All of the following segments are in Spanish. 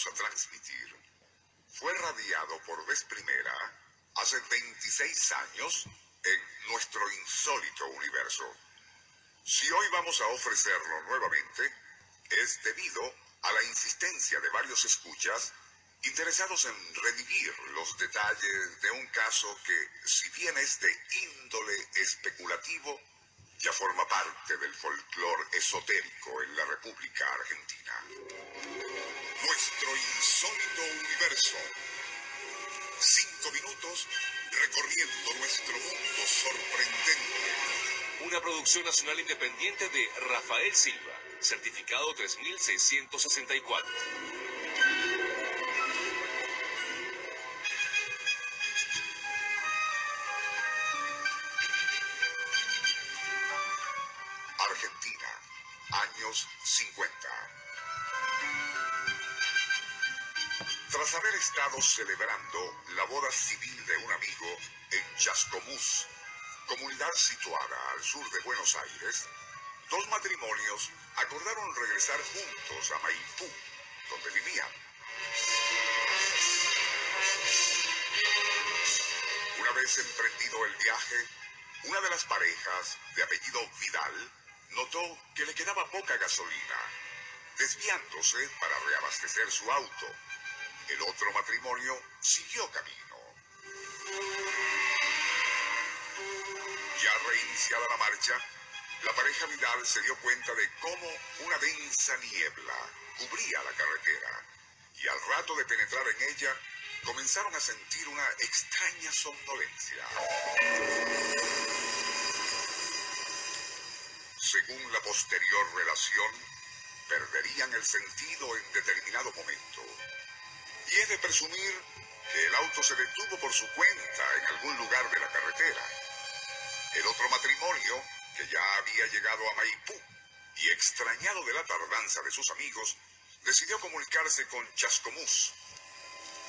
Vamos a transmitir fue radiado por vez primera hace 26 años en nuestro insólito universo. Si hoy vamos a ofrecerlo nuevamente, es debido a la insistencia de varios escuchas interesados en revivir los detalles de un caso que, si bien es de índole especulativo, ya forma parte del folclore esotérico en la República Argentina. Nuestro insólito universo. Cinco minutos recorriendo nuestro mundo sorprendente. Una producción nacional independiente de Rafael Silva, certificado 3664. Argentina, años 50. Tras haber estado celebrando la boda civil de un amigo en Chascomús, comunidad situada al sur de Buenos Aires, dos matrimonios acordaron regresar juntos a Maipú, donde vivían. Una vez emprendido el viaje, una de las parejas, de apellido Vidal, notó que le quedaba poca gasolina, desviándose para reabastecer su auto. El otro matrimonio siguió camino. Ya reiniciada la marcha, la pareja Vidal se dio cuenta de cómo una densa niebla cubría la carretera y al rato de penetrar en ella comenzaron a sentir una extraña somnolencia. Según la posterior relación, perderían el sentido en determinado momento. De presumir que el auto se detuvo por su cuenta en algún lugar de la carretera. El otro matrimonio, que ya había llegado a Maipú y extrañado de la tardanza de sus amigos, decidió comunicarse con Chascomús.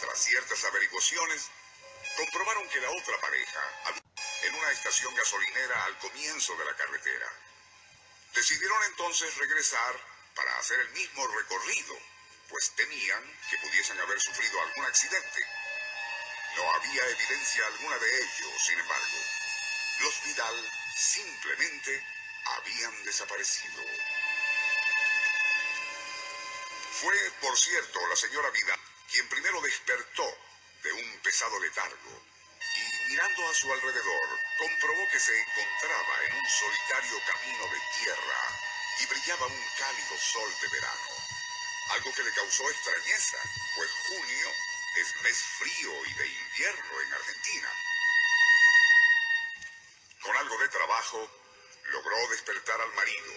Tras ciertas averiguaciones, comprobaron que la otra pareja en una estación gasolinera al comienzo de la carretera. Decidieron entonces regresar para hacer el mismo recorrido, pues temían que pudiesen haber sufrido algún accidente. No había evidencia alguna de ello, sin embargo. Los Vidal simplemente habían desaparecido. Fue, por cierto, la señora Vidal quien primero despertó de un pesado letargo y mirando a su alrededor comprobó que se encontraba en un solitario camino de tierra y brillaba un cálido sol de verano. Algo que le causó extrañeza, pues junio es mes frío y de invierno en Argentina. Con algo de trabajo, logró despertar al marido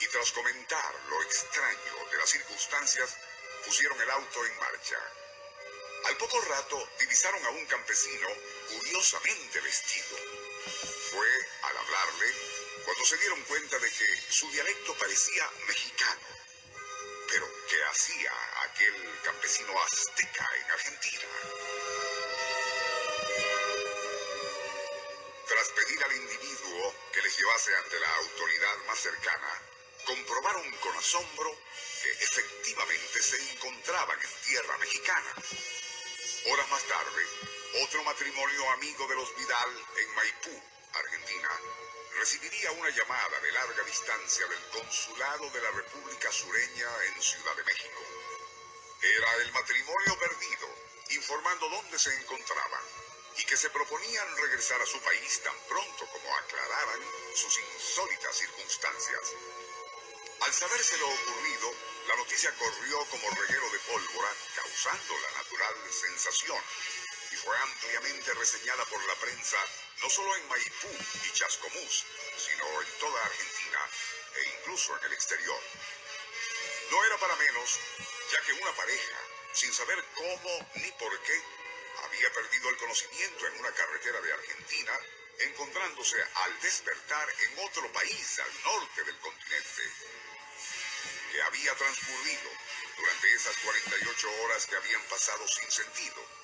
y tras comentar lo extraño de las circunstancias, pusieron el auto en marcha. Al poco rato divisaron a un campesino curiosamente vestido. Fue al hablarle cuando se dieron cuenta de que su dialecto parecía mexicano. Pero, ¿qué hacía aquel campesino azteca en Argentina? Tras pedir al individuo que les llevase ante la autoridad más cercana, comprobaron con asombro que efectivamente se encontraban en tierra mexicana. Horas más tarde, otro matrimonio amigo de los Vidal en Maipú, Argentina, recibiría una llamada de larga distancia del consulado de la República Sureña en Ciudad de México. Era el matrimonio perdido, informando dónde se encontraban y que se proponían regresar a su país tan pronto como aclararan sus insólitas circunstancias. Al saberse lo ocurrido, la noticia corrió como reguero de pólvora, causando la natural sensación, y fue ampliamente reseñada por la prensa no solo en Maipú y Chascomús, sino en toda Argentina e incluso en el exterior. No era para menos, ya que una pareja, sin saber cómo ni por qué, había perdido el conocimiento en una carretera de Argentina, encontrándose al despertar en otro país al norte del continente, que había transcurrido durante esas 48 horas que habían pasado sin sentido.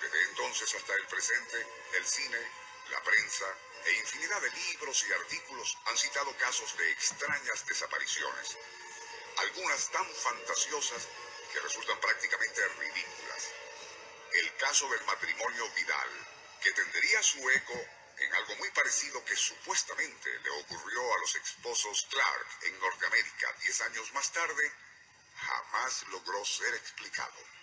Desde entonces hasta el presente, el cine, la prensa e infinidad de libros y artículos han citado casos de extrañas desapariciones, algunas tan fantasiosas que resultan prácticamente ridículas. El caso del matrimonio Vidal, que tendría su eco en algo muy parecido que supuestamente le ocurrió a los esposos Clark en Norteamérica diez años más tarde, jamás logró ser explicado.